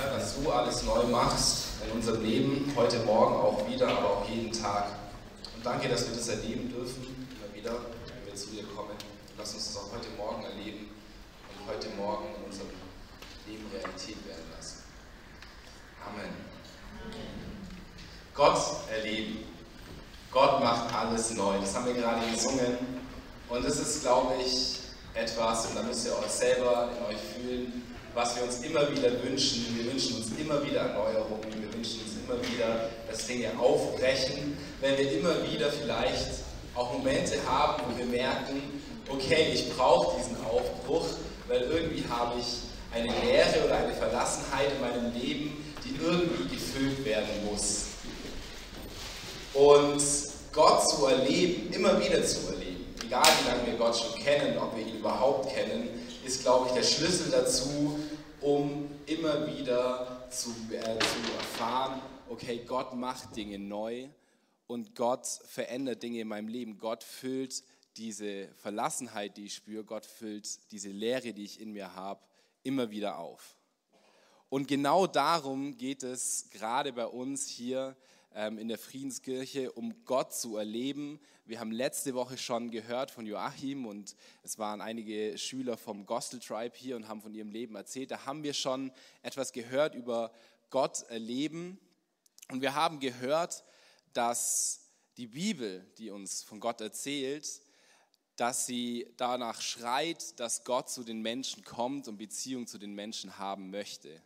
Herr, dass du alles neu machst in unserem Leben, heute Morgen auch wieder, aber auch jeden Tag. Und danke, dass wir das erleben dürfen, immer wieder, wenn wir zu dir kommen. Lass uns das auch heute Morgen erleben und heute Morgen in unserem Leben Realität werden lassen. Amen. Gott erleben. Gott macht alles neu. Das haben wir gerade gesungen. Und das ist, glaube ich, etwas, und da müsst ihr euch selber in euch fühlen, was wir uns immer wieder wünschen. Wir wünschen uns immer wieder Erneuerungen, wir wünschen uns immer wieder, dass Dinge aufbrechen, wenn wir immer wieder vielleicht auch Momente haben, wo wir merken, okay, ich brauche diesen Aufbruch, weil irgendwie habe ich eine Leere oder eine Verlassenheit in meinem Leben, die irgendwie gefüllt werden muss. Und Gott zu erleben, immer wieder zu erleben, egal wie lange wir Gott schon kennen, ob wir ihn überhaupt kennen, ist, glaube ich, der Schlüssel dazu, um immer wieder zu, äh, zu erfahren, okay, Gott macht Dinge neu und Gott verändert Dinge in meinem Leben. Gott füllt diese Verlassenheit, die ich spüre, Gott füllt diese Leere, die ich in mir habe, immer wieder auf. Und genau darum geht es gerade bei uns hier in der Friedenskirche, um Gott zu erleben. Wir haben letzte Woche schon gehört von Joachim und es waren einige Schüler vom Gospel Tribe hier und haben von ihrem Leben erzählt. Da haben wir schon etwas gehört über Gott erleben. Und wir haben gehört, dass die Bibel, die uns von Gott erzählt, dass sie danach schreit, dass Gott zu den Menschen kommt und Beziehung zu den Menschen haben möchte.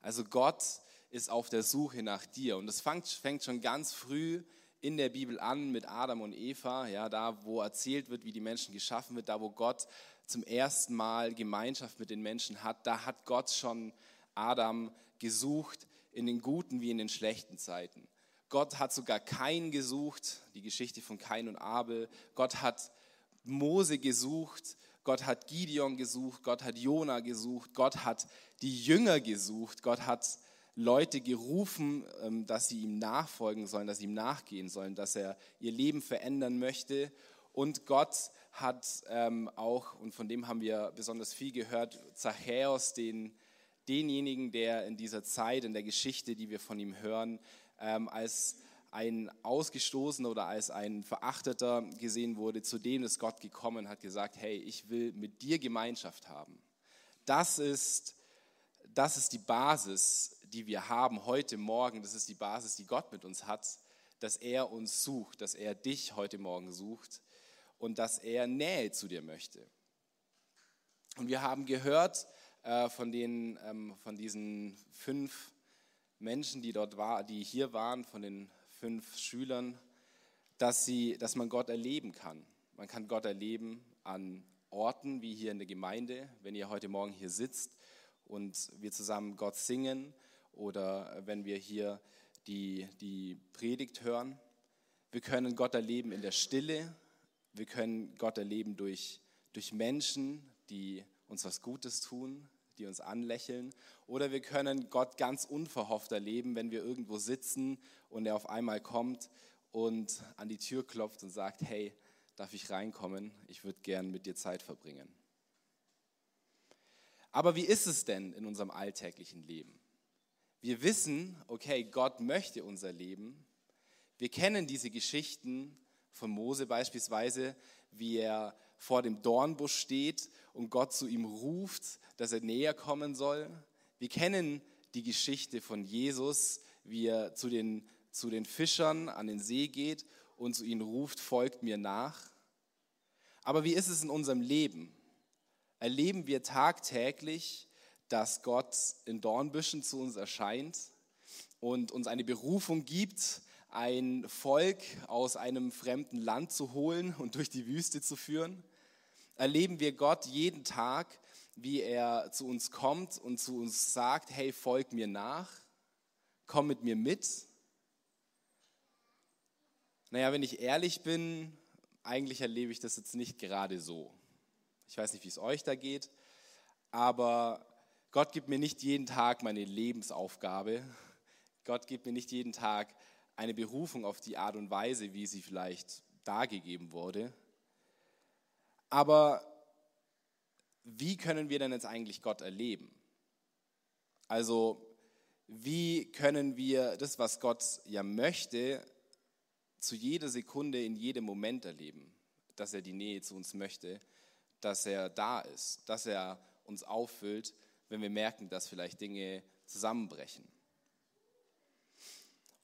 Also Gott ist auf der Suche nach dir. Und das fängt, schon ganz früh in der Bibel an mit Adam und Eva, ja, da wo erzählt wird, wie die Menschen geschaffen wird, da wo Gott zum ersten Mal Gemeinschaft mit den Menschen hat, da hat Gott schon Adam gesucht in den guten wie in den schlechten Zeiten. Gott hat sogar Kain gesucht, die Geschichte von Kain und Abel. Gott hat Mose gesucht, Gott hat Gideon gesucht, Gott hat Jona gesucht, Gott hat die Jünger gesucht, Gott hat Leute gerufen, ähm, dass sie ihm nachfolgen sollen, dass sie ihm nachgehen sollen, dass er ihr Leben verändern möchte. Und Gott hat ähm, auch, und von dem haben wir besonders viel gehört, Zachäus, den, denjenigen, der in dieser Zeit, in der Geschichte, die wir von ihm hören, ähm, als ein Ausgestoßener oder als ein Verachteter gesehen wurde, zu dem ist Gott gekommen hat gesagt, hey, ich will mit dir Gemeinschaft haben. Das ist, das ist die Basis die wir haben heute Morgen, das ist die Basis, die Gott mit uns hat, dass er uns sucht, dass er dich heute Morgen sucht und dass er Nähe zu dir möchte. Und wir haben gehört äh, von, den, ähm, von diesen fünf Menschen, die dort war, die hier waren, von den fünf Schülern, dass, sie, dass man Gott erleben kann. Man kann Gott erleben an Orten wie hier in der Gemeinde, wenn ihr heute Morgen hier sitzt und wir zusammen Gott singen oder wenn wir hier die, die Predigt hören. Wir können Gott erleben in der Stille. Wir können Gott erleben durch, durch Menschen, die uns was Gutes tun, die uns anlächeln. Oder wir können Gott ganz unverhofft erleben, wenn wir irgendwo sitzen und er auf einmal kommt und an die Tür klopft und sagt, hey, darf ich reinkommen? Ich würde gern mit dir Zeit verbringen. Aber wie ist es denn in unserem alltäglichen Leben? Wir wissen, okay, Gott möchte unser Leben. Wir kennen diese Geschichten von Mose beispielsweise, wie er vor dem Dornbusch steht und Gott zu ihm ruft, dass er näher kommen soll. Wir kennen die Geschichte von Jesus, wie er zu den, zu den Fischern an den See geht und zu ihnen ruft, folgt mir nach. Aber wie ist es in unserem Leben? Erleben wir tagtäglich, dass Gott in Dornbüschen zu uns erscheint und uns eine Berufung gibt, ein Volk aus einem fremden Land zu holen und durch die Wüste zu führen? Erleben wir Gott jeden Tag, wie er zu uns kommt und zu uns sagt, hey, folg mir nach, komm mit mir mit? Naja, wenn ich ehrlich bin, eigentlich erlebe ich das jetzt nicht gerade so. Ich weiß nicht, wie es euch da geht, aber Gott gibt mir nicht jeden Tag meine Lebensaufgabe. Gott gibt mir nicht jeden Tag eine Berufung auf die Art und Weise, wie sie vielleicht dargegeben wurde. Aber wie können wir denn jetzt eigentlich Gott erleben? Also wie können wir das, was Gott ja möchte, zu jeder Sekunde, in jedem Moment erleben, dass er die Nähe zu uns möchte, dass er da ist, dass er uns auffüllt, wenn wir merken, dass vielleicht Dinge zusammenbrechen.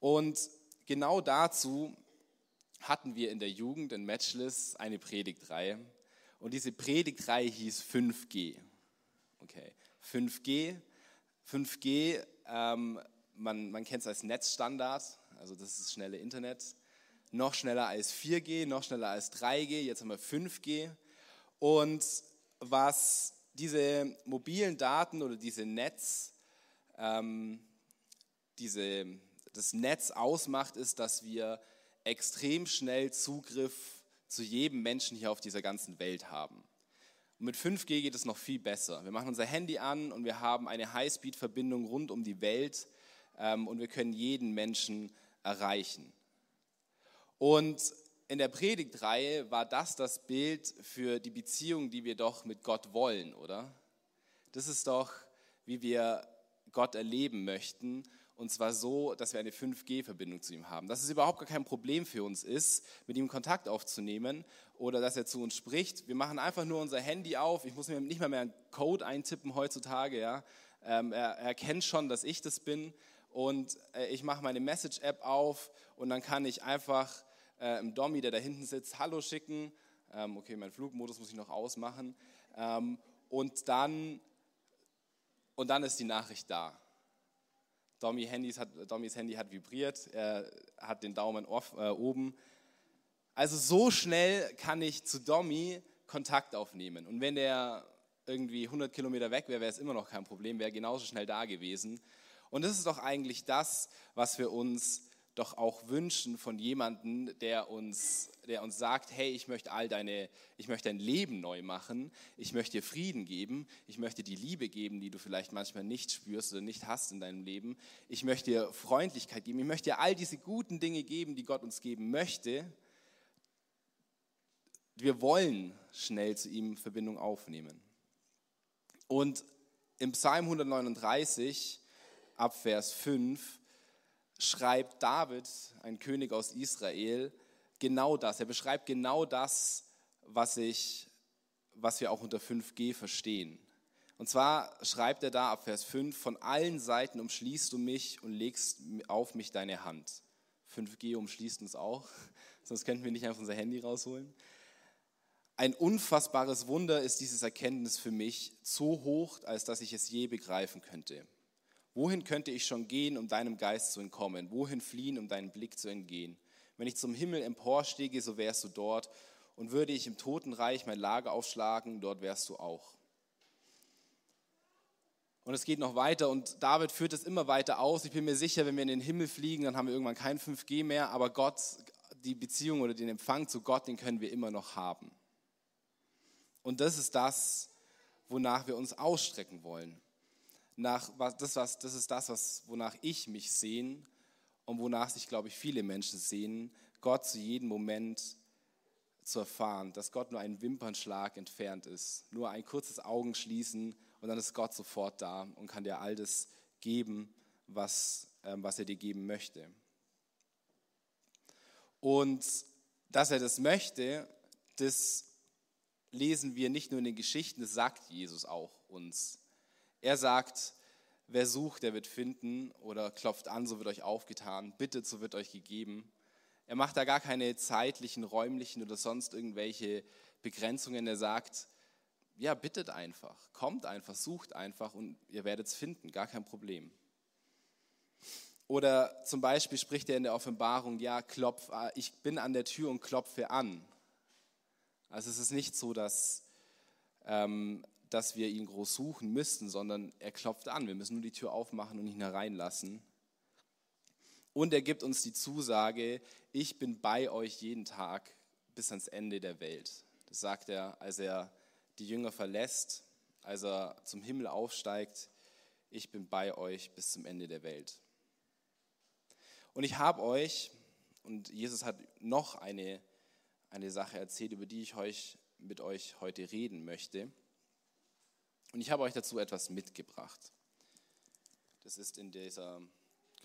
Und genau dazu hatten wir in der Jugend in Matchless eine Predigtreihe. Und diese Predigtreihe hieß 5G. Okay, 5G. 5G, ähm, man, man kennt es als Netzstandard, also das ist schnelle Internet. Noch schneller als 4G, noch schneller als 3G, jetzt haben wir 5G. Und was diese mobilen Daten oder diese Netz, ähm, diese, das Netz ausmacht, ist, dass wir extrem schnell Zugriff zu jedem Menschen hier auf dieser ganzen Welt haben. Und mit 5G geht es noch viel besser. Wir machen unser Handy an und wir haben eine Highspeed-Verbindung rund um die Welt ähm, und wir können jeden Menschen erreichen. Und in der Predigtreihe war das das Bild für die Beziehung, die wir doch mit Gott wollen, oder? Das ist doch, wie wir Gott erleben möchten. Und zwar so, dass wir eine 5G-Verbindung zu ihm haben. Dass es überhaupt gar kein Problem für uns ist, mit ihm Kontakt aufzunehmen oder dass er zu uns spricht. Wir machen einfach nur unser Handy auf. Ich muss mir nicht mal mehr einen Code eintippen heutzutage. Ja. Ähm, er, er kennt schon, dass ich das bin. Und äh, ich mache meine Message-App auf und dann kann ich einfach äh, im Dommy, der da hinten sitzt, Hallo schicken. Ähm, okay, mein Flugmodus muss ich noch ausmachen. Ähm, und, dann, und dann ist die Nachricht da. Dommy Handys hat, Dommys Handy hat vibriert, er hat den Daumen off, äh, oben. Also so schnell kann ich zu Dommy Kontakt aufnehmen. Und wenn der irgendwie 100 Kilometer weg wäre, wäre es immer noch kein Problem, wäre genauso schnell da gewesen. Und das ist doch eigentlich das, was wir uns doch auch wünschen von jemandem, der uns, der uns sagt, hey, ich möchte all deine, ich möchte dein Leben neu machen, ich möchte dir Frieden geben, ich möchte die Liebe geben, die du vielleicht manchmal nicht spürst oder nicht hast in deinem Leben, ich möchte dir Freundlichkeit geben, ich möchte dir all diese guten Dinge geben, die Gott uns geben möchte. Wir wollen schnell zu ihm Verbindung aufnehmen. Und im Psalm 139 ab Vers 5 schreibt David, ein König aus Israel, genau das. Er beschreibt genau das, was, ich, was wir auch unter 5G verstehen. Und zwar schreibt er da ab Vers 5, von allen Seiten umschließt du mich und legst auf mich deine Hand. 5G umschließt uns auch, sonst könnten wir nicht einfach unser Handy rausholen. Ein unfassbares Wunder ist dieses Erkenntnis für mich, so hoch, als dass ich es je begreifen könnte. Wohin könnte ich schon gehen, um deinem Geist zu entkommen? Wohin fliehen, um deinen Blick zu entgehen? Wenn ich zum Himmel emporstiege, so wärst du dort. Und würde ich im Totenreich mein Lager aufschlagen, dort wärst du auch. Und es geht noch weiter und David führt es immer weiter aus. Ich bin mir sicher, wenn wir in den Himmel fliegen, dann haben wir irgendwann kein 5G mehr, aber Gott, die Beziehung oder den Empfang zu Gott, den können wir immer noch haben. Und das ist das, wonach wir uns ausstrecken wollen nach das, was, das ist das, was, wonach ich mich sehne und wonach sich, glaube ich, viele Menschen sehnen, Gott zu jedem Moment zu erfahren, dass Gott nur ein Wimpernschlag entfernt ist, nur ein kurzes Augenschließen und dann ist Gott sofort da und kann dir all das geben, was, äh, was er dir geben möchte. Und dass er das möchte, das lesen wir nicht nur in den Geschichten, das sagt Jesus auch uns. Er sagt, wer sucht, der wird finden oder klopft an, so wird euch aufgetan, bittet, so wird euch gegeben. Er macht da gar keine zeitlichen, räumlichen oder sonst irgendwelche Begrenzungen. Er sagt, ja, bittet einfach, kommt einfach, sucht einfach und ihr werdet es finden, gar kein Problem. Oder zum Beispiel spricht er in der Offenbarung, ja, klopf, äh, ich bin an der Tür und klopfe an. Also es ist nicht so, dass ähm, dass wir ihn groß suchen müssten, sondern er klopft an. Wir müssen nur die Tür aufmachen und ihn hereinlassen. Und er gibt uns die Zusage, ich bin bei euch jeden Tag bis ans Ende der Welt. Das sagt er, als er die Jünger verlässt, als er zum Himmel aufsteigt, ich bin bei euch bis zum Ende der Welt. Und ich habe euch, und Jesus hat noch eine, eine Sache erzählt, über die ich euch, mit euch heute reden möchte. Und ich habe euch dazu etwas mitgebracht. Das ist in dieser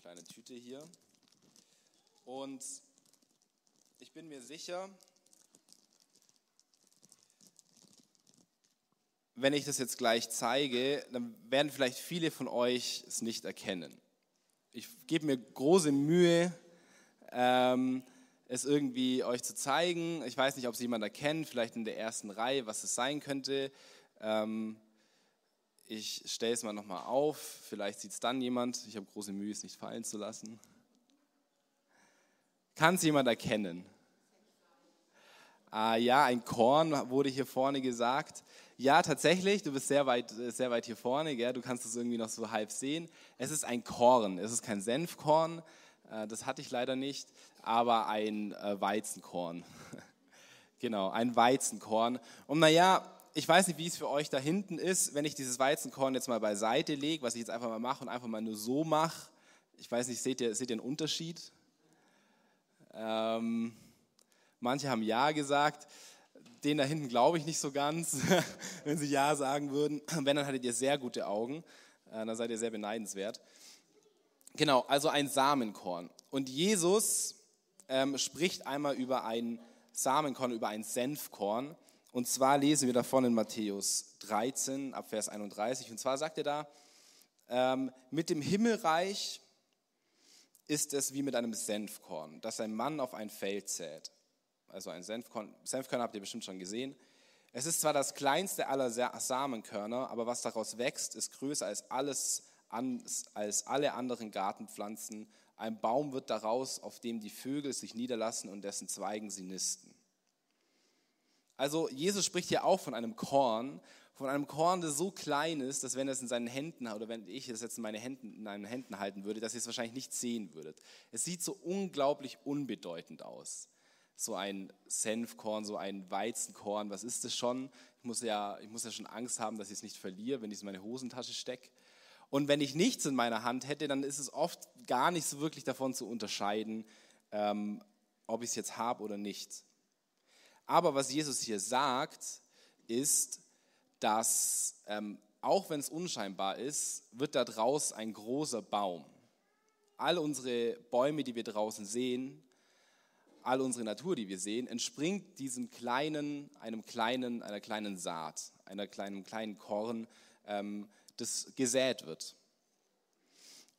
kleinen Tüte hier. Und ich bin mir sicher, wenn ich das jetzt gleich zeige, dann werden vielleicht viele von euch es nicht erkennen. Ich gebe mir große Mühe, ähm, es irgendwie euch zu zeigen. Ich weiß nicht, ob es jemand erkennt, vielleicht in der ersten Reihe, was es sein könnte. Ähm, ich stelle es mal nochmal auf, vielleicht sieht es dann jemand. Ich habe große Mühe, es nicht fallen zu lassen. Kann es jemand erkennen? Ah, ja, ein Korn wurde hier vorne gesagt. Ja, tatsächlich, du bist sehr weit, sehr weit hier vorne, gell? du kannst es irgendwie noch so halb sehen. Es ist ein Korn, es ist kein Senfkorn, äh, das hatte ich leider nicht, aber ein äh, Weizenkorn. genau, ein Weizenkorn. Und naja, ich weiß nicht, wie es für euch da hinten ist, wenn ich dieses Weizenkorn jetzt mal beiseite lege, was ich jetzt einfach mal mache und einfach mal nur so mache. Ich weiß nicht, seht ihr, seht ihr einen Unterschied? Ähm, manche haben Ja gesagt. Den da hinten glaube ich nicht so ganz, wenn sie Ja sagen würden. Wenn, dann hattet ihr sehr gute Augen. Äh, dann seid ihr sehr beneidenswert. Genau, also ein Samenkorn. Und Jesus ähm, spricht einmal über ein Samenkorn, über ein Senfkorn. Und zwar lesen wir davon in Matthäus 13 ab Vers 31. Und zwar sagt er da, ähm, mit dem Himmelreich ist es wie mit einem Senfkorn, das ein Mann auf ein Feld sät. Also ein Senfkorn, Senfkorn habt ihr bestimmt schon gesehen. Es ist zwar das kleinste aller Samenkörner, aber was daraus wächst, ist größer als alles als alle anderen Gartenpflanzen. Ein Baum wird daraus, auf dem die Vögel sich niederlassen und dessen Zweigen sie nisten. Also Jesus spricht hier auch von einem Korn, von einem Korn, das so klein ist, dass wenn er es in seinen Händen oder wenn ich es jetzt in, meine Händen, in meinen Händen halten würde, dass ihr es wahrscheinlich nicht sehen würdet. Es sieht so unglaublich unbedeutend aus. So ein Senfkorn, so ein Weizenkorn, was ist das schon? Ich muss ja, ich muss ja schon Angst haben, dass ich es nicht verliere, wenn ich es in meine Hosentasche stecke. Und wenn ich nichts in meiner Hand hätte, dann ist es oft gar nicht so wirklich davon zu unterscheiden, ähm, ob ich es jetzt habe oder nicht. Aber was Jesus hier sagt, ist, dass ähm, auch wenn es unscheinbar ist, wird da draußen ein großer Baum. All unsere Bäume, die wir draußen sehen, all unsere Natur, die wir sehen, entspringt diesem kleinen, einem kleinen, einer kleinen Saat, einer kleinen, kleinen Korn, ähm, das gesät wird.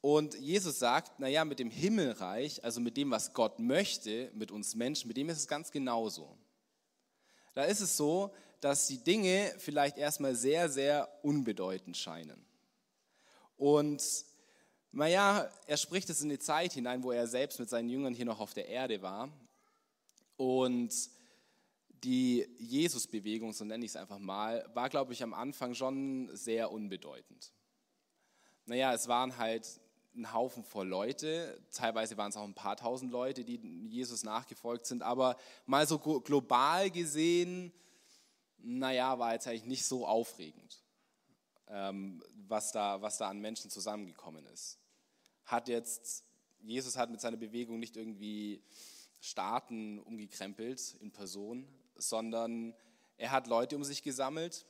Und Jesus sagt, naja, mit dem Himmelreich, also mit dem, was Gott möchte, mit uns Menschen, mit dem ist es ganz genauso. Da ist es so, dass die Dinge vielleicht erstmal sehr, sehr unbedeutend scheinen. Und naja, er spricht es in die Zeit hinein, wo er selbst mit seinen Jüngern hier noch auf der Erde war. Und die Jesus-Bewegung, so nenne ich es einfach mal, war, glaube ich, am Anfang schon sehr unbedeutend. Naja, es waren halt ein Haufen voll Leute, teilweise waren es auch ein paar tausend Leute, die Jesus nachgefolgt sind, aber mal so global gesehen, naja, war jetzt eigentlich nicht so aufregend, ähm, was, da, was da an Menschen zusammengekommen ist. Hat jetzt, Jesus hat mit seiner Bewegung nicht irgendwie Staaten umgekrempelt in Person, sondern er hat Leute um sich gesammelt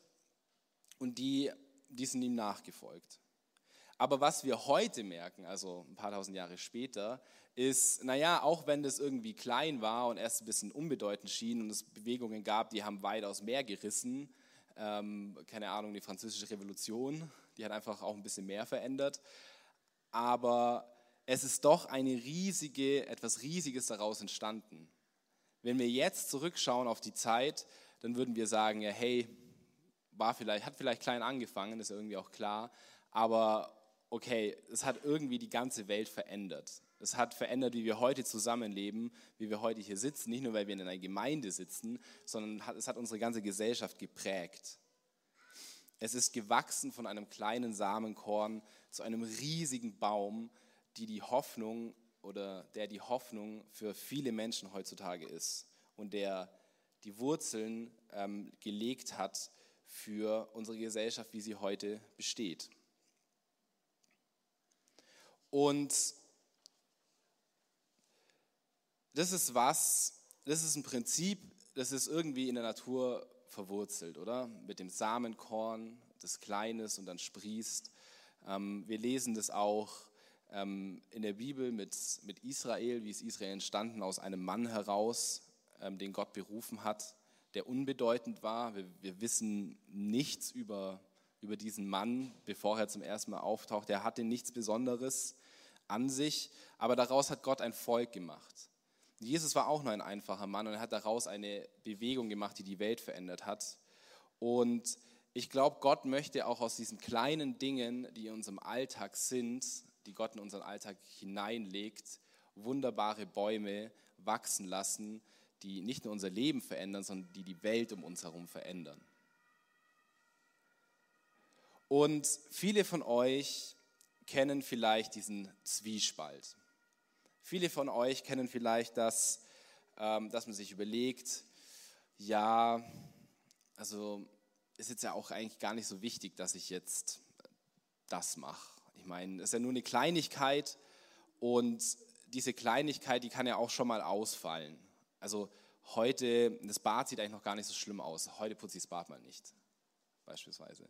und die, die sind ihm nachgefolgt. Aber was wir heute merken, also ein paar tausend Jahre später, ist, naja, auch wenn das irgendwie klein war und erst ein bisschen unbedeutend schien und es Bewegungen gab, die haben weitaus mehr gerissen, ähm, keine Ahnung, die französische Revolution, die hat einfach auch ein bisschen mehr verändert, aber es ist doch eine riesige, etwas Riesiges daraus entstanden. Wenn wir jetzt zurückschauen auf die Zeit, dann würden wir sagen, ja, hey, war vielleicht, hat vielleicht klein angefangen, ist irgendwie auch klar, aber okay, es hat irgendwie die ganze Welt verändert. Es hat verändert, wie wir heute zusammenleben, wie wir heute hier sitzen, nicht nur, weil wir in einer Gemeinde sitzen, sondern es hat unsere ganze Gesellschaft geprägt. Es ist gewachsen von einem kleinen Samenkorn zu einem riesigen Baum, die die Hoffnung oder der die Hoffnung für viele Menschen heutzutage ist und der die Wurzeln ähm, gelegt hat für unsere Gesellschaft, wie sie heute besteht. Und das ist was, das ist ein Prinzip, das ist irgendwie in der Natur verwurzelt, oder? Mit dem Samenkorn, das Kleines und dann sprießt. Ähm, wir lesen das auch ähm, in der Bibel mit, mit Israel, wie ist Israel entstanden aus einem Mann heraus, ähm, den Gott berufen hat, der unbedeutend war. Wir, wir wissen nichts über, über diesen Mann, bevor er zum ersten Mal auftaucht. Er hatte nichts Besonderes an sich, aber daraus hat Gott ein Volk gemacht. Jesus war auch nur ein einfacher Mann und er hat daraus eine Bewegung gemacht, die die Welt verändert hat. Und ich glaube, Gott möchte auch aus diesen kleinen Dingen, die in unserem Alltag sind, die Gott in unseren Alltag hineinlegt, wunderbare Bäume wachsen lassen, die nicht nur unser Leben verändern, sondern die die Welt um uns herum verändern. Und viele von euch kennen vielleicht diesen Zwiespalt. Viele von euch kennen vielleicht das, ähm, dass man sich überlegt, ja, also ist jetzt ja auch eigentlich gar nicht so wichtig, dass ich jetzt das mache. Ich meine, es ist ja nur eine Kleinigkeit und diese Kleinigkeit, die kann ja auch schon mal ausfallen. Also heute, das Bad sieht eigentlich noch gar nicht so schlimm aus. Heute putze ich das Bad mal nicht, beispielsweise.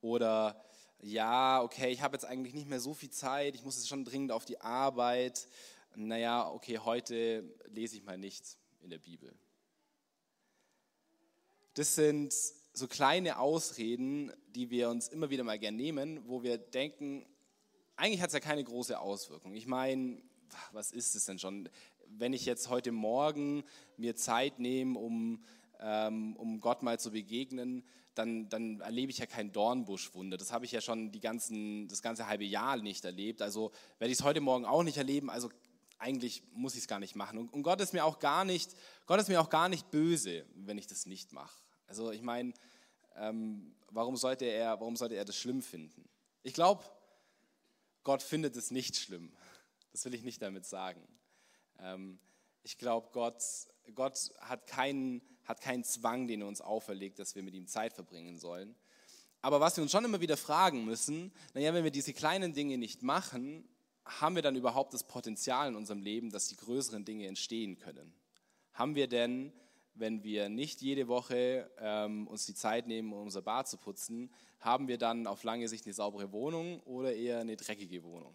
Oder ja, okay, ich habe jetzt eigentlich nicht mehr so viel Zeit, ich muss jetzt schon dringend auf die Arbeit. Naja, okay, heute lese ich mal nichts in der Bibel. Das sind so kleine Ausreden, die wir uns immer wieder mal gerne nehmen, wo wir denken, eigentlich hat es ja keine große Auswirkung. Ich meine, was ist es denn schon? Wenn ich jetzt heute Morgen mir Zeit nehme, um, ähm, um Gott mal zu begegnen, dann, dann erlebe ich ja kein Dornbuschwunder. Das habe ich ja schon die ganzen, das ganze halbe Jahr nicht erlebt. Also werde ich es heute Morgen auch nicht erleben. Also eigentlich muss ich es gar nicht machen. Und, und Gott ist mir auch gar nicht, Gott ist mir auch gar nicht böse, wenn ich das nicht mache. Also ich meine, ähm, warum, sollte er, warum sollte er das schlimm finden? Ich glaube, Gott findet es nicht schlimm. Das will ich nicht damit sagen. Ähm, ich glaube, Gott, Gott hat, keinen, hat keinen Zwang, den er uns auferlegt, dass wir mit ihm Zeit verbringen sollen. Aber was wir uns schon immer wieder fragen müssen, naja, wenn wir diese kleinen Dinge nicht machen, haben wir dann überhaupt das Potenzial in unserem Leben, dass die größeren Dinge entstehen können? Haben wir denn wenn wir nicht jede Woche ähm, uns die Zeit nehmen, um unser Bad zu putzen, haben wir dann auf lange Sicht eine saubere Wohnung oder eher eine dreckige Wohnung?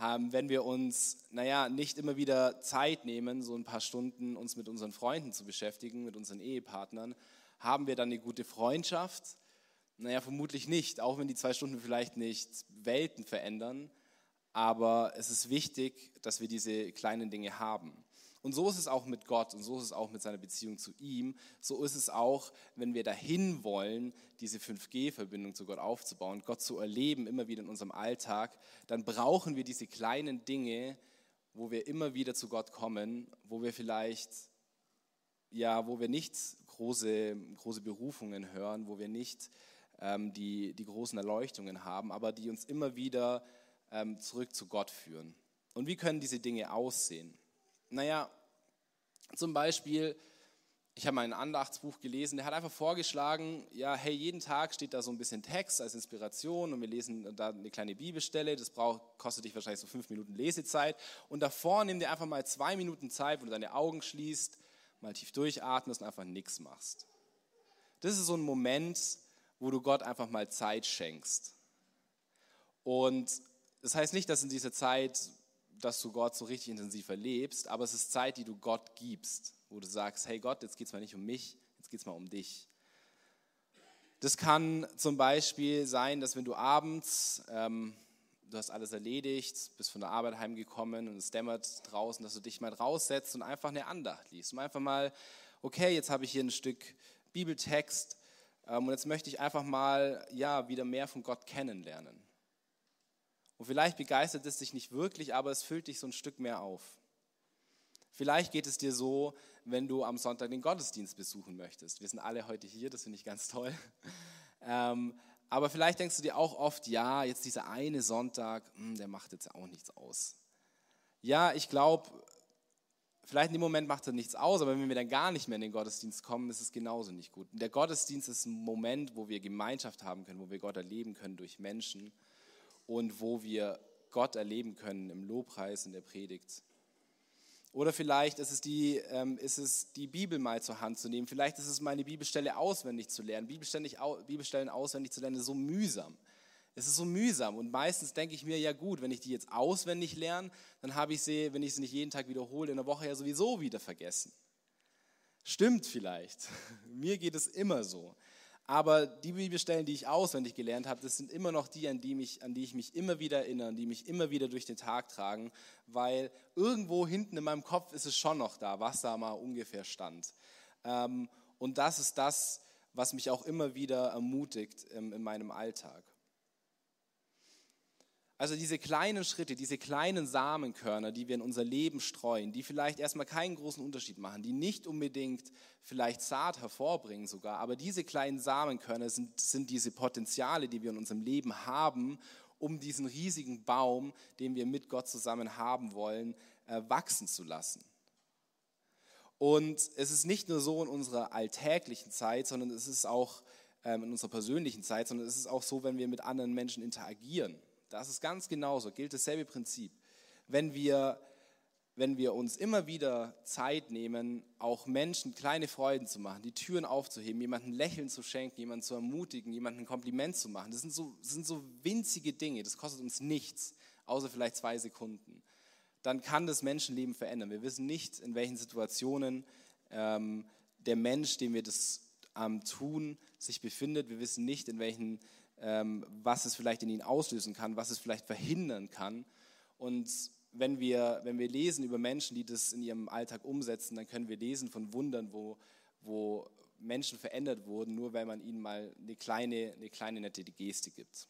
Wenn wir uns, naja, nicht immer wieder Zeit nehmen, so ein paar Stunden uns mit unseren Freunden zu beschäftigen, mit unseren Ehepartnern, haben wir dann eine gute Freundschaft? Naja, vermutlich nicht, auch wenn die zwei Stunden vielleicht nicht Welten verändern. Aber es ist wichtig, dass wir diese kleinen Dinge haben. Und so ist es auch mit Gott und so ist es auch mit seiner Beziehung zu ihm. So ist es auch, wenn wir dahin wollen, diese 5G-Verbindung zu Gott aufzubauen, Gott zu erleben, immer wieder in unserem Alltag, dann brauchen wir diese kleinen Dinge, wo wir immer wieder zu Gott kommen, wo wir vielleicht, ja, wo wir nicht große, große Berufungen hören, wo wir nicht ähm, die, die großen Erleuchtungen haben, aber die uns immer wieder ähm, zurück zu Gott führen. Und wie können diese Dinge aussehen? Naja, zum Beispiel, ich habe mal ein Andachtsbuch gelesen, der hat einfach vorgeschlagen, ja, hey, jeden Tag steht da so ein bisschen Text als Inspiration und wir lesen da eine kleine Bibelstelle, das braucht, kostet dich wahrscheinlich so fünf Minuten Lesezeit und davor nimm dir einfach mal zwei Minuten Zeit, wo du deine Augen schließt, mal tief durchatmest und einfach nichts machst. Das ist so ein Moment, wo du Gott einfach mal Zeit schenkst. Und das heißt nicht, dass in dieser Zeit dass du Gott so richtig intensiv erlebst, aber es ist Zeit, die du Gott gibst, wo du sagst, hey Gott, jetzt geht es mal nicht um mich, jetzt geht es mal um dich. Das kann zum Beispiel sein, dass wenn du abends, ähm, du hast alles erledigt, bist von der Arbeit heimgekommen und es dämmert draußen, dass du dich mal raussetzt und einfach eine Andacht liest. Und einfach mal, okay, jetzt habe ich hier ein Stück Bibeltext ähm, und jetzt möchte ich einfach mal, ja, wieder mehr von Gott kennenlernen. Und vielleicht begeistert es dich nicht wirklich, aber es füllt dich so ein Stück mehr auf. Vielleicht geht es dir so, wenn du am Sonntag den Gottesdienst besuchen möchtest. Wir sind alle heute hier, das finde ich ganz toll. Ähm, aber vielleicht denkst du dir auch oft, ja, jetzt dieser eine Sonntag, mh, hm, der macht jetzt auch nichts aus. Ja, ich glaube, vielleicht in dem Moment macht er nichts aus, aber wenn wir dann gar nicht mehr in den Gottesdienst kommen, ist es genauso nicht gut. Der Gottesdienst ist ein Moment, wo wir Gemeinschaft haben können, wo wir Gott erleben können durch Menschen und wo wir Gott erleben können im Lobpreis in der Predigt. Oder vielleicht ist es, die, ähm, ist es die Bibel mal zur Hand zu nehmen. Vielleicht ist es meine Bibelstelle auswendig zu lernen. Bibelstellen auswendig zu lernen ist so mühsam. Es ist so mühsam und meistens denke ich mir, ja gut, wenn ich die jetzt auswendig lerne, dann habe ich sie, wenn ich sie nicht jeden Tag wiederhole, in der Woche ja sowieso wieder vergessen. Stimmt vielleicht. Mir geht es immer so. Aber die Bibelstellen, die ich auswendig gelernt habe, das sind immer noch die, an die, mich, an die ich mich immer wieder erinnere, die mich immer wieder durch den Tag tragen, weil irgendwo hinten in meinem Kopf ist es schon noch da, was da mal ungefähr stand. Ähm, und das ist das, was mich auch immer wieder ermutigt in meinem Alltag. Also diese kleinen Schritte, diese kleinen Samenkörner, die wir in unser Leben streuen, die vielleicht erstmal keinen großen Unterschied machen, die nicht unbedingt vielleicht Saat hervorbringen sogar, aber diese kleinen Samenkörner sind, sind diese Potenziale, die wir in unserem Leben haben, um diesen riesigen Baum, den wir mit Gott zusammen haben wollen, äh, wachsen zu lassen. Und es ist nicht nur so in unserer alltäglichen Zeit, sondern es ist auch ähm, in unserer persönlichen Zeit, sondern es ist auch so, wenn wir mit anderen Menschen interagieren. Das ist ganz genauso, gilt dasselbe Prinzip. Wenn wir, wenn wir uns immer wieder Zeit nehmen, auch Menschen kleine Freuden zu machen, die Türen aufzuheben, jemandem Lächeln zu schenken, jemanden zu ermutigen, jemandem ein Kompliment zu machen, das sind so, das sind so winzige Dinge, das kostet uns nichts, außer vielleicht zwei Sekunden. Dann kann das Menschenleben verändern. Wir wissen nicht, in welchen Situationen ähm, der Mensch, dem wir das ähm, tun, sich befindet. Wir wissen nicht, in welchen ähm, was es vielleicht in ihnen auslösen kann, was es vielleicht verhindern kann. Und wenn wir, wenn wir lesen über Menschen, die das in ihrem Alltag umsetzen, dann können wir lesen von Wundern, wo, wo Menschen verändert wurden, nur weil man ihnen mal eine kleine, eine kleine nette Geste gibt.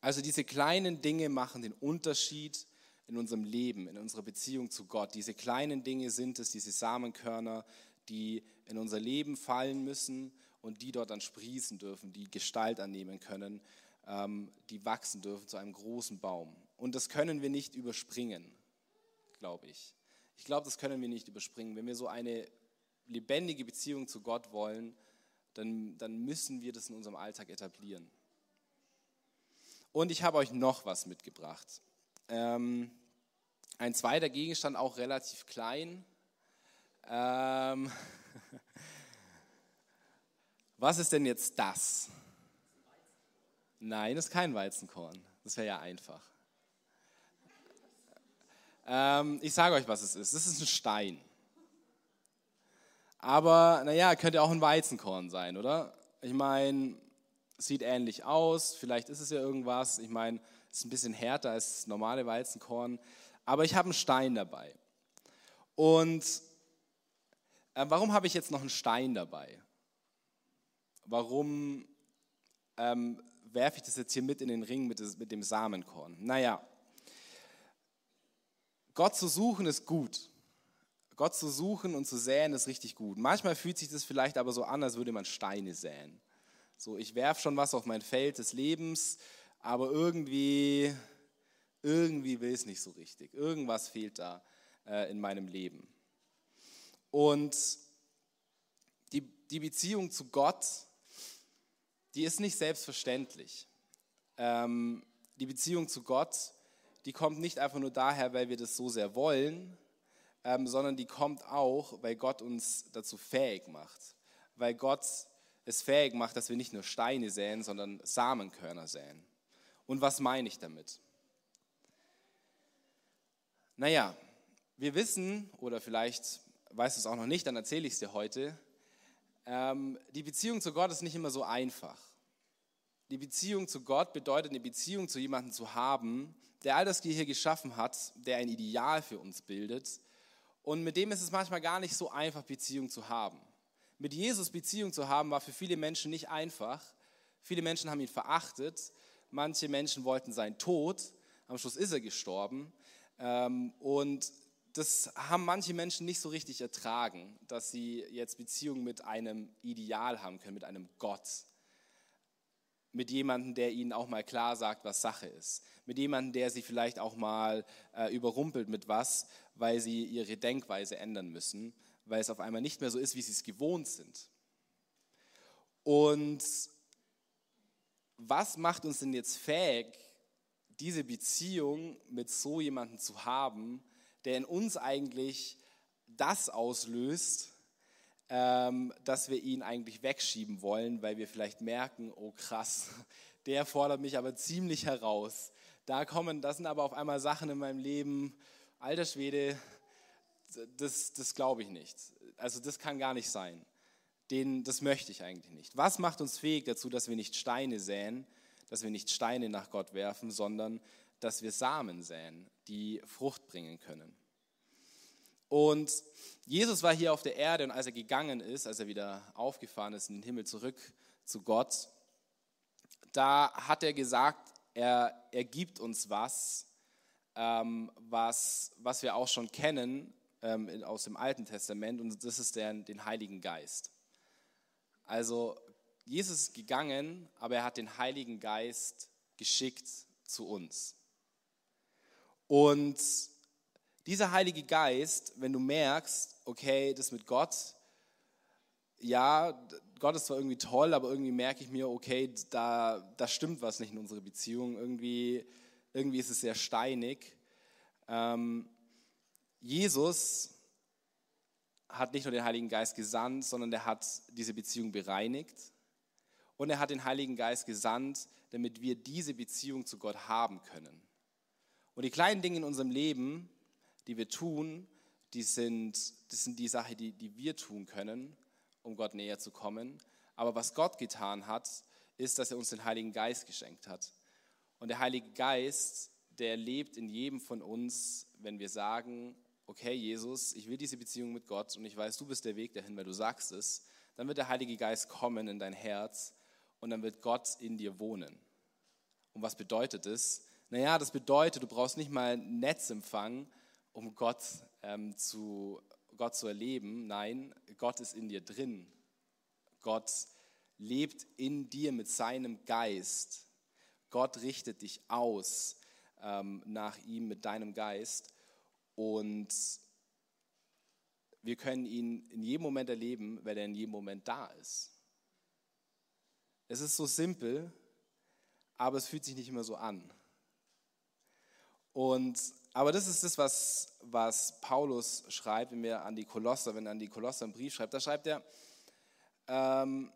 Also diese kleinen Dinge machen den Unterschied in unserem Leben, in unserer Beziehung zu Gott. Diese kleinen Dinge sind es, diese Samenkörner, die in unser Leben fallen müssen und die dort dann sprießen dürfen, die Gestalt annehmen können, ähm, die wachsen dürfen zu einem großen Baum. Und das können wir nicht überspringen, glaube ich. Ich glaube, das können wir nicht überspringen. Wenn wir so eine lebendige Beziehung zu Gott wollen, dann, dann müssen wir das in unserem Alltag etablieren. Und ich habe euch noch was mitgebracht. Ähm, ein zweiter Gegenstand, auch relativ klein. Ähm, Was ist denn jetzt das? Nein, das ist kein Weizenkorn. Das wäre ja einfach. Ähm, ich sage euch, was es ist. Das ist ein Stein. Aber, naja, könnte auch ein Weizenkorn sein, oder? Ich meine, sieht ähnlich aus. Vielleicht ist es ja irgendwas. Ich meine, es ist ein bisschen härter als normale Weizenkorn. Aber ich habe einen Stein dabei. Und äh, warum habe ich jetzt noch einen Stein dabei? Warum ähm, werfe ich das jetzt hier mit in den Ring mit, mit dem Samenkorn? Naja, Gott zu suchen ist gut. Gott zu suchen und zu säen ist richtig gut. Manchmal fühlt sich das vielleicht aber so an, als würde man Steine säen. So, ich werfe schon was auf mein Feld des Lebens, aber irgendwie, irgendwie will es nicht so richtig. Irgendwas fehlt da äh, in meinem Leben. Und die, die Beziehung zu Gott die ist nicht selbstverständlich. Ähm, die Beziehung zu Gott, die kommt nicht einfach nur daher, weil wir das so sehr wollen, ähm, sondern die kommt auch, weil Gott uns dazu fähig macht. Weil Gott es fähig macht, dass wir nicht nur Steine säen, sondern Samenkörner säen. Und was meine ich damit? Naja, wir wissen, oder vielleicht weißt du es auch noch nicht, dann erzähle ich es dir heute, ähm, die Beziehung zu Gott ist nicht immer so einfach. Die Beziehung zu Gott bedeutet, eine Beziehung zu jemandem zu haben, der all das hier geschaffen hat, der ein Ideal für uns bildet. Und mit dem ist es manchmal gar nicht so einfach, Beziehung zu haben. Mit Jesus Beziehung zu haben, war für viele Menschen nicht einfach. Viele Menschen haben ihn verachtet. Manche Menschen wollten seinen Tod. Am Schluss ist er gestorben. Ähm, und das haben manche Menschen nicht so richtig ertragen, dass sie jetzt Beziehung mit einem Ideal haben können, mit einem Gott. Mit jemandem, der ihnen auch mal klar sagt, was Sache ist. Mit jemandem, der sie vielleicht auch mal äh, überrumpelt mit was, weil sie ihre Denkweise ändern müssen, weil es auf einmal nicht mehr so ist, wie sie es gewohnt sind. Und was macht uns denn jetzt fähig, diese Beziehung mit so jemandem zu haben, der in uns eigentlich das auslöst, ähm, dass wir ihn eigentlich wegschieben wollen, weil wir vielleicht merken, oh krass, der fordert mich aber ziemlich heraus. Da kommen, das sind aber auf einmal Sachen in meinem Leben, alter Schwede, das, das glaube ich nicht. Also das kann gar nicht sein. Den, das möchte ich eigentlich nicht. Was macht uns fähig dazu, dass wir nicht Steine säen, dass wir nicht Steine nach Gott werfen, sondern dass wir Samen säen, die Frucht bringen können? Und Jesus war hier auf der Erde und als er gegangen ist, als er wieder aufgefahren ist in den Himmel zurück zu Gott, da hat er gesagt, er, er gibt uns was, ähm, was, was wir auch schon kennen ähm, aus dem Alten Testament und das ist der, den Heiligen Geist. Also Jesus ist gegangen, aber er hat den Heiligen Geist geschickt zu uns. Und dieser Heilige Geist, wenn du merkst, okay, das mit Gott, ja, Gott ist zwar irgendwie toll, aber irgendwie merke ich mir, okay, da, da stimmt was nicht in unserer Beziehung. Irgendwie, irgendwie ist es sehr steinig. Ähm, Jesus hat nicht nur den Heiligen Geist gesandt, sondern er hat diese Beziehung bereinigt. Und er hat den Heiligen Geist gesandt, damit wir diese Beziehung zu Gott haben können. Und die kleinen Dinge in unserem Leben, die wir tun, die sind, das sind die Sache, die, die wir tun können, um Gott näher zu kommen. Aber was Gott getan hat, ist, dass er uns den Heiligen Geist geschenkt hat. Und der Heilige Geist, der lebt in jedem von uns, wenn wir sagen, okay Jesus, ich will diese Beziehung mit Gott und ich weiß, du bist der Weg dahin, weil du sagst es, dann wird der Heilige Geist kommen in dein Herz und dann wird Gott in dir wohnen. Und was bedeutet das? Naja, das bedeutet, du brauchst nicht mal Netzempfang, um Gott, ähm, zu, Gott zu erleben. Nein, Gott ist in dir drin. Gott lebt in dir mit seinem Geist. Gott richtet dich aus ähm, nach ihm mit deinem Geist. Und wir können ihn in jedem Moment erleben, weil er in jedem Moment da ist. Es ist so simpel, aber es fühlt sich nicht immer so an. Und, aber das ist das, was, was Paulus schreibt, wenn er an die Kolosser, wenn er an die Kolosser einen Brief schreibt. Da schreibt er, ähm,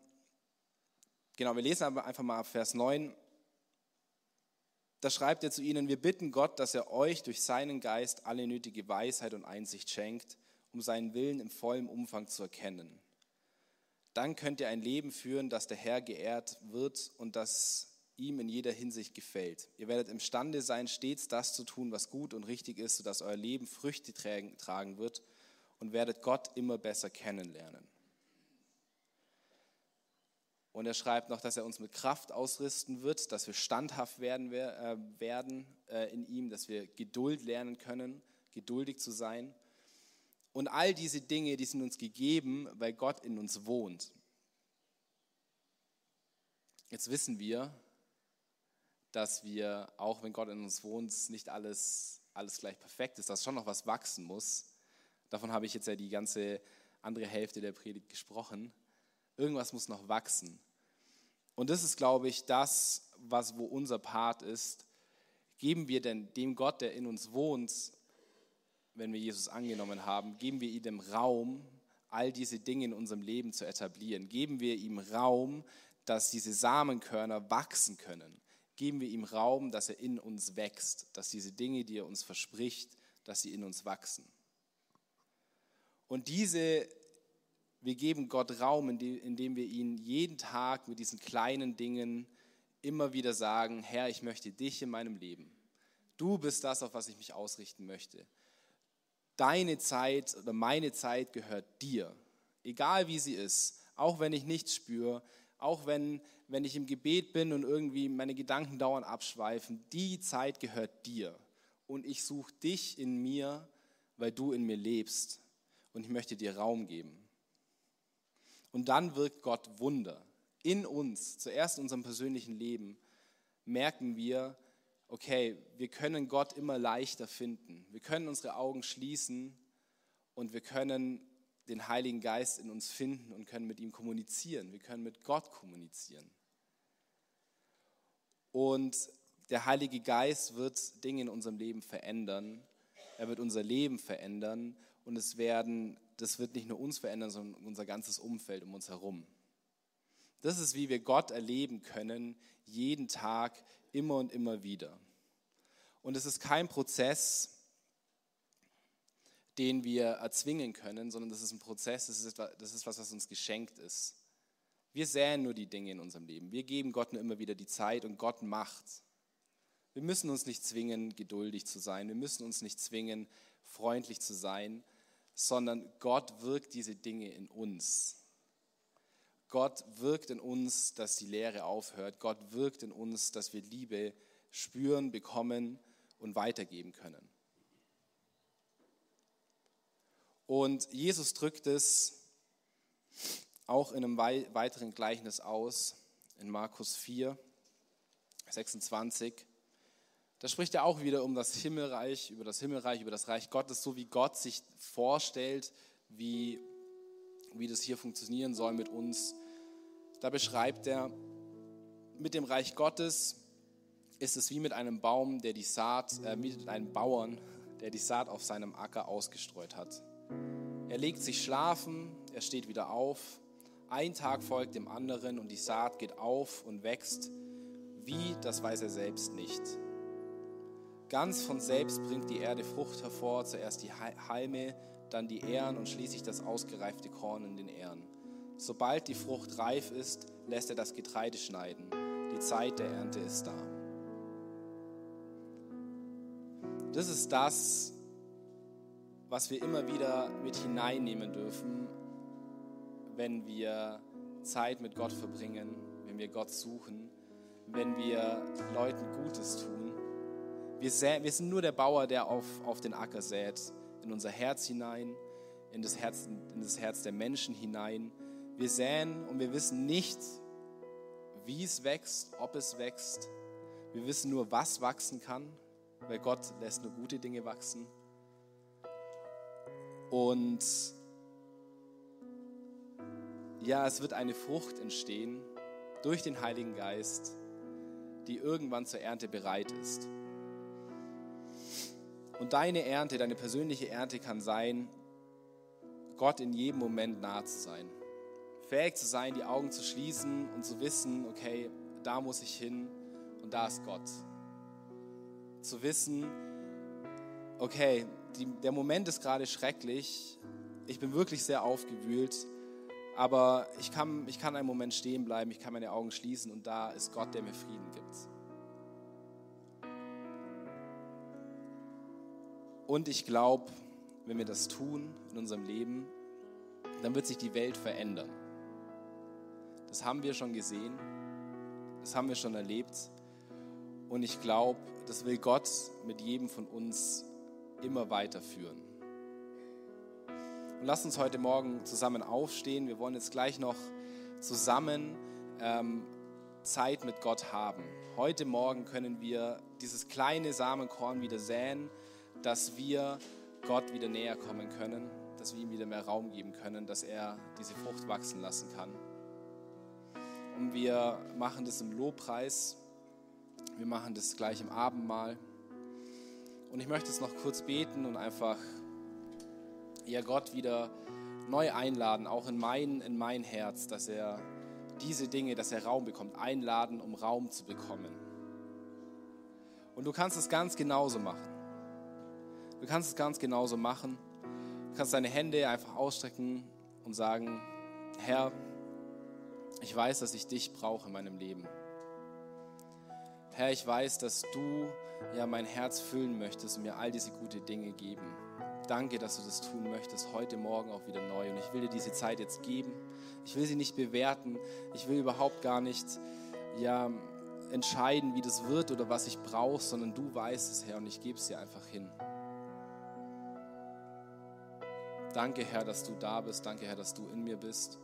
genau, wir lesen einfach mal ab Vers 9 da schreibt er zu ihnen, wir bitten Gott, dass er euch durch seinen Geist alle nötige Weisheit und Einsicht schenkt, um seinen Willen im vollen Umfang zu erkennen. Dann könnt ihr ein Leben führen, das der Herr geehrt wird und das ihm in jeder Hinsicht gefällt. Ihr werdet imstande sein, stets das zu tun, was gut und richtig ist, sodass euer Leben Früchte tragen wird und werdet Gott immer besser kennenlernen. Und er schreibt noch, dass er uns mit Kraft ausrüsten wird, dass wir standhaft werden, äh, werden äh, in ihm, dass wir Geduld lernen können, geduldig zu sein. Und all diese Dinge, die sind uns gegeben, weil Gott in uns wohnt. Jetzt wissen wir, dass wir, auch wenn Gott in uns wohnt, nicht alles, alles gleich perfekt ist, dass schon noch was wachsen muss. Davon habe ich jetzt ja die ganze andere Hälfte der Predigt gesprochen. Irgendwas muss noch wachsen. Und das ist, glaube ich, das, was wo unser Part ist. Geben wir denn dem Gott, der in uns wohnt, wenn wir Jesus angenommen haben, geben wir ihm Raum, all diese Dinge in unserem Leben zu etablieren. Geben wir ihm Raum, dass diese Samenkörner wachsen können. Geben wir ihm Raum, dass er in uns wächst, dass diese Dinge, die er uns verspricht, dass sie in uns wachsen. Und diese wir geben Gott Raum, indem wir ihn jeden Tag mit diesen kleinen Dingen immer wieder sagen, Herr, ich möchte dich in meinem Leben. Du bist das, auf was ich mich ausrichten möchte. Deine Zeit oder meine Zeit gehört dir, egal wie sie ist, auch wenn ich nichts spüre, auch wenn, wenn ich im Gebet bin und irgendwie meine Gedanken dauernd abschweifen, die Zeit gehört dir. Und ich suche dich in mir, weil du in mir lebst. Und ich möchte dir Raum geben. Und dann wirkt Gott Wunder. In uns, zuerst in unserem persönlichen Leben, merken wir, okay, wir können Gott immer leichter finden. Wir können unsere Augen schließen und wir können den Heiligen Geist in uns finden und können mit ihm kommunizieren. Wir können mit Gott kommunizieren. Und der Heilige Geist wird Dinge in unserem Leben verändern. Er wird unser Leben verändern und es werden, das wird nicht nur uns verändern, sondern unser ganzes Umfeld um uns herum. Das ist, wie wir Gott erleben können, jeden Tag, immer und immer wieder. Und es ist kein Prozess, den wir erzwingen können, sondern das ist ein Prozess, das ist, das ist was, was uns geschenkt ist. Wir säen nur die Dinge in unserem Leben. Wir geben Gott nur immer wieder die Zeit und Gott macht. Wir müssen uns nicht zwingen, geduldig zu sein. Wir müssen uns nicht zwingen, freundlich zu sein, sondern Gott wirkt diese Dinge in uns. Gott wirkt in uns, dass die Lehre aufhört. Gott wirkt in uns, dass wir Liebe spüren, bekommen und weitergeben können. Und Jesus drückt es auch in einem weiteren Gleichnis aus, in Markus 4, 26. Da spricht er auch wieder um das Himmelreich, über das Himmelreich, über das Reich Gottes, so wie Gott sich vorstellt, wie, wie das hier funktionieren soll mit uns. Da beschreibt er, mit dem Reich Gottes ist es wie mit einem Baum, der die Saat, äh, mit einem Bauern, der die Saat auf seinem Acker ausgestreut hat. Er legt sich schlafen, er steht wieder auf. Ein Tag folgt dem anderen und die Saat geht auf und wächst. Wie, das weiß er selbst nicht. Ganz von selbst bringt die Erde Frucht hervor, zuerst die Halme, dann die Ähren und schließlich das ausgereifte Korn in den Ähren. Sobald die Frucht reif ist, lässt er das Getreide schneiden. Die Zeit der Ernte ist da. Das ist das, was wir immer wieder mit hineinnehmen dürfen, wenn wir Zeit mit Gott verbringen, wenn wir Gott suchen, wenn wir Leuten Gutes tun. Wir, sä wir sind nur der Bauer, der auf, auf den Acker sät, in unser Herz hinein, in das Herz, in das Herz der Menschen hinein. Wir säen und wir wissen nicht, wie es wächst, ob es wächst. Wir wissen nur, was wachsen kann, weil Gott lässt nur gute Dinge wachsen. Und ja, es wird eine Frucht entstehen durch den Heiligen Geist, die irgendwann zur Ernte bereit ist. Und deine Ernte, deine persönliche Ernte kann sein, Gott in jedem Moment nahe zu sein. Fähig zu sein, die Augen zu schließen und zu wissen, okay, da muss ich hin und da ist Gott. Zu wissen, okay, die, der Moment ist gerade schrecklich, ich bin wirklich sehr aufgewühlt, aber ich kann, ich kann einen Moment stehen bleiben, ich kann meine Augen schließen und da ist Gott, der mir Frieden gibt. Und ich glaube, wenn wir das tun in unserem Leben, dann wird sich die Welt verändern. Das haben wir schon gesehen, das haben wir schon erlebt. Und ich glaube, das will Gott mit jedem von uns immer weiterführen. Und lasst uns heute Morgen zusammen aufstehen. Wir wollen jetzt gleich noch zusammen ähm, Zeit mit Gott haben. Heute Morgen können wir dieses kleine Samenkorn wieder säen, dass wir Gott wieder näher kommen können, dass wir ihm wieder mehr Raum geben können, dass er diese Frucht wachsen lassen kann. Und wir machen das im Lobpreis, wir machen das gleich im Abendmahl. Und ich möchte jetzt noch kurz beten und einfach ja, Gott wieder neu einladen, auch in mein, in mein Herz, dass er diese Dinge, dass er Raum bekommt, einladen, um Raum zu bekommen. Und du kannst es ganz genauso machen. Du kannst es ganz genauso machen. Du kannst deine Hände einfach ausstrecken und sagen, Herr, ich weiß, dass ich dich brauche in meinem Leben. Herr, ich weiß, dass du ja mein Herz füllen möchtest und mir all diese gute Dinge geben. Danke, dass du das tun möchtest, heute Morgen auch wieder neu. Und ich will dir diese Zeit jetzt geben. Ich will sie nicht bewerten. Ich will überhaupt gar nicht ja, entscheiden, wie das wird oder was ich brauche, sondern du weißt es, Herr, und ich gebe es dir einfach hin. Danke, Herr, dass du da bist. Danke, Herr, dass du in mir bist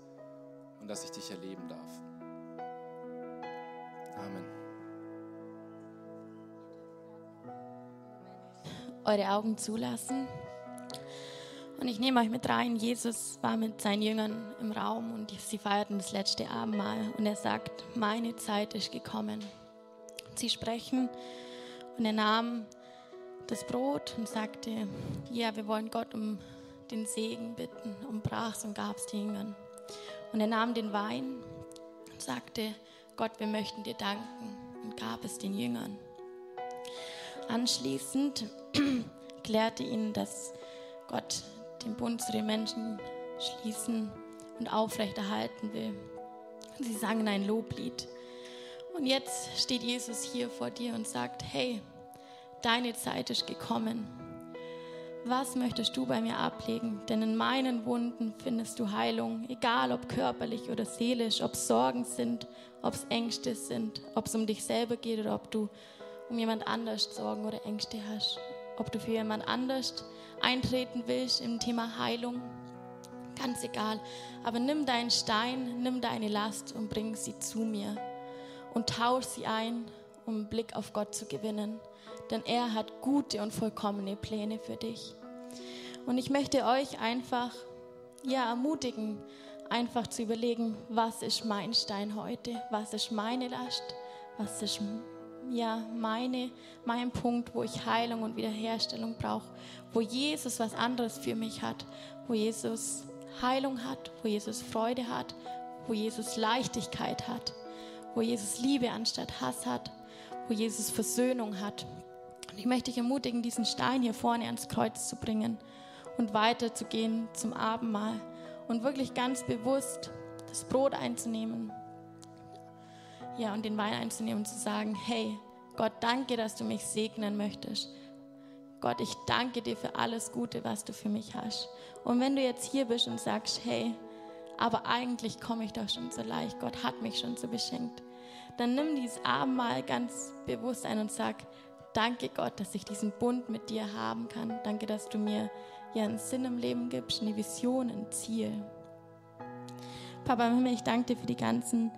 und dass ich dich erleben darf. Amen. Eure Augen zulassen. Und ich nehme euch mit rein. Jesus war mit seinen Jüngern im Raum und sie feierten das letzte Abendmahl. Und er sagt, meine Zeit ist gekommen. Sie sprechen und er nahm das Brot und sagte, ja, wir wollen Gott um den Segen bitten und brach's und gab's den Jüngern. Und er nahm den Wein und sagte, Gott, wir möchten dir danken und gab es den Jüngern. Anschließend klärte ihnen, dass Gott den Bund zu den Menschen schließen und aufrechterhalten will. Sie sangen ein Loblied. Und jetzt steht Jesus hier vor dir und sagt, hey, deine Zeit ist gekommen. Was möchtest du bei mir ablegen? Denn in meinen Wunden findest du Heilung, egal ob körperlich oder seelisch, ob Sorgen sind, ob es Ängste sind, ob es um dich selber geht oder ob du um jemand anders Sorgen oder Ängste hast, ob du für jemand anders eintreten willst im Thema Heilung. Ganz egal. Aber nimm deinen Stein, nimm deine Last und bring sie zu mir und tausch sie ein, um einen Blick auf Gott zu gewinnen. Denn er hat gute und vollkommene Pläne für dich. Und ich möchte euch einfach ja, ermutigen, einfach zu überlegen, was ist mein Stein heute? Was ist meine Last? Was ist ja, meine, mein Punkt, wo ich Heilung und Wiederherstellung brauche? Wo Jesus was anderes für mich hat? Wo Jesus Heilung hat? Wo Jesus Freude hat? Wo Jesus Leichtigkeit hat? wo Jesus Liebe anstatt Hass hat, wo Jesus Versöhnung hat. Und ich möchte dich ermutigen, diesen Stein hier vorne ans Kreuz zu bringen und weiterzugehen zum Abendmahl und wirklich ganz bewusst das Brot einzunehmen. Ja, und den Wein einzunehmen und zu sagen, hey, Gott, danke, dass du mich segnen möchtest. Gott, ich danke dir für alles Gute, was du für mich hast. Und wenn du jetzt hier bist und sagst, hey, aber eigentlich komme ich doch schon so leicht. Gott hat mich schon so beschenkt. Dann nimm dieses Abendmahl ganz bewusst ein und sag, danke Gott, dass ich diesen Bund mit dir haben kann. Danke, dass du mir ja einen Sinn im Leben gibst, eine Vision, ein Ziel. Papa ich danke dir für die ganzen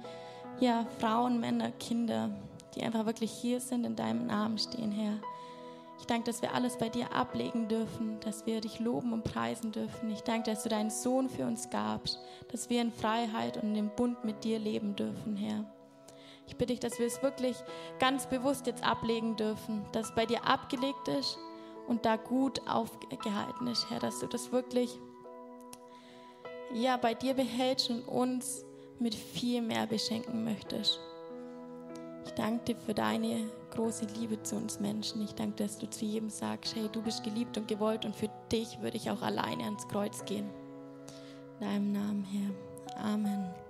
ja, Frauen, Männer, Kinder, die einfach wirklich hier sind, in deinem Namen stehen, Herr. Ich danke, dass wir alles bei dir ablegen dürfen, dass wir dich loben und preisen dürfen. Ich danke, dass du deinen Sohn für uns gabst, dass wir in Freiheit und im Bund mit dir leben dürfen, Herr. Ich bitte dich, dass wir es wirklich ganz bewusst jetzt ablegen dürfen, dass es bei dir abgelegt ist und da gut aufgehalten ist, Herr, dass du das wirklich ja, bei dir behältst und uns mit viel mehr beschenken möchtest. Ich danke dir für deine große Liebe zu uns Menschen. Ich danke, dass du zu jedem sagst, hey, du bist geliebt und gewollt und für dich würde ich auch alleine ans Kreuz gehen. In deinem Namen, Herr. Amen.